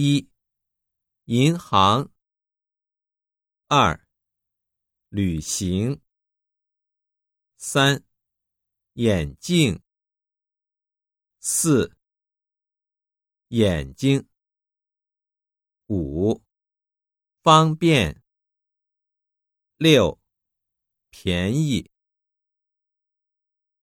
一银行。二旅行。三眼镜。四眼睛。五方便。六便宜。